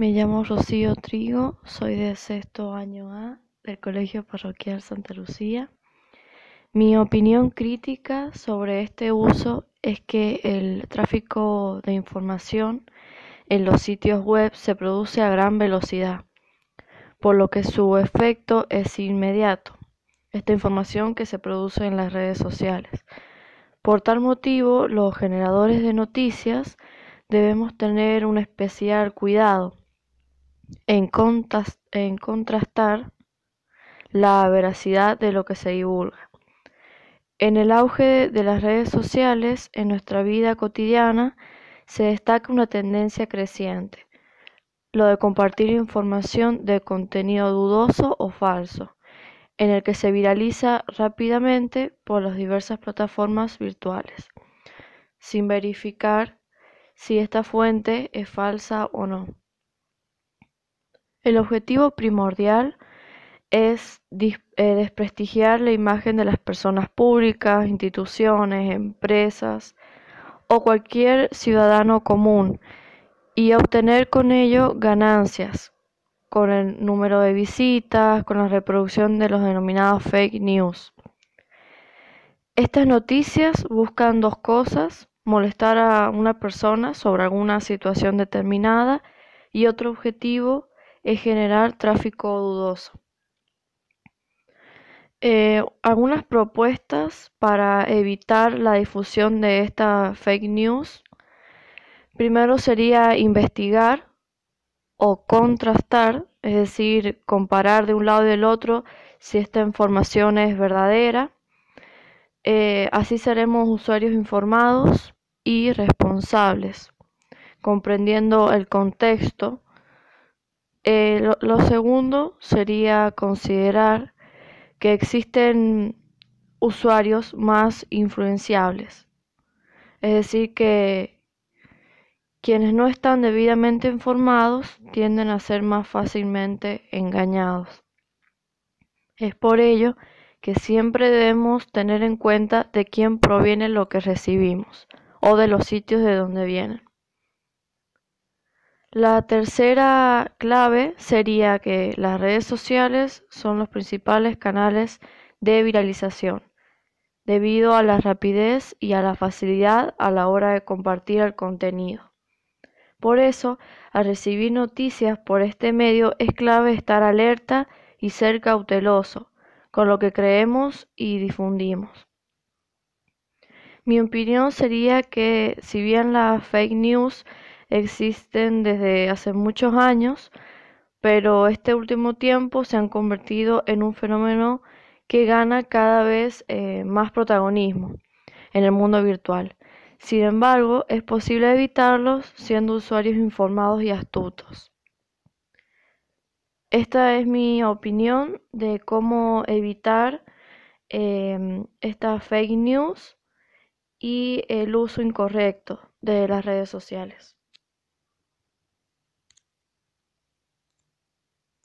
Me llamo Rocío Trigo, soy de sexto año A del Colegio Parroquial Santa Lucía. Mi opinión crítica sobre este uso es que el tráfico de información en los sitios web se produce a gran velocidad, por lo que su efecto es inmediato, esta información que se produce en las redes sociales. Por tal motivo, los generadores de noticias debemos tener un especial cuidado en, contrastar la veracidad de lo que se divulga. En el auge de las redes sociales, en nuestra vida cotidiana, se destaca una tendencia creciente, lo de compartir información de contenido dudoso o falso, en el que se viraliza rápidamente por las diversas plataformas virtuales, sin verificar si esta fuente es falsa o no. El objetivo primordial es eh, desprestigiar la imagen de las personas públicas, instituciones, empresas o cualquier ciudadano común y obtener con ello ganancias con el número de visitas, con la reproducción de los denominados fake news. Estas noticias buscan dos cosas, molestar a una persona sobre alguna situación determinada y otro objetivo es generar tráfico dudoso. Eh, algunas propuestas para evitar la difusión de esta fake news. Primero sería investigar o contrastar, es decir, comparar de un lado y del otro si esta información es verdadera. Eh, así seremos usuarios informados y responsables, comprendiendo el contexto eh, lo, segundo sería considerar que existen usuarios más influenciables, es decir, que quienes no están debidamente informados tienden a ser más fácilmente engañados. Es por ello que siempre debemos tener en cuenta de quién proviene lo que recibimos o de los sitios de donde vienen. La tercera clave sería que las redes sociales son los principales canales de viralización, debido a la rapidez y a la facilidad a la hora de compartir el contenido. Por eso, al recibir noticias por este medio es clave estar alerta y ser cauteloso con lo que creemos y difundimos. Mi opinión sería que si bien la fake news existen desde hace muchos años, pero este último tiempo se han convertido en un fenómeno que gana cada vez eh, más protagonismo en el mundo virtual. Sin embargo, es posible evitarlos siendo usuarios informados y astutos. Esta es mi opinión de cómo evitar em, estas fake news y el uso incorrecto de las redes sociales.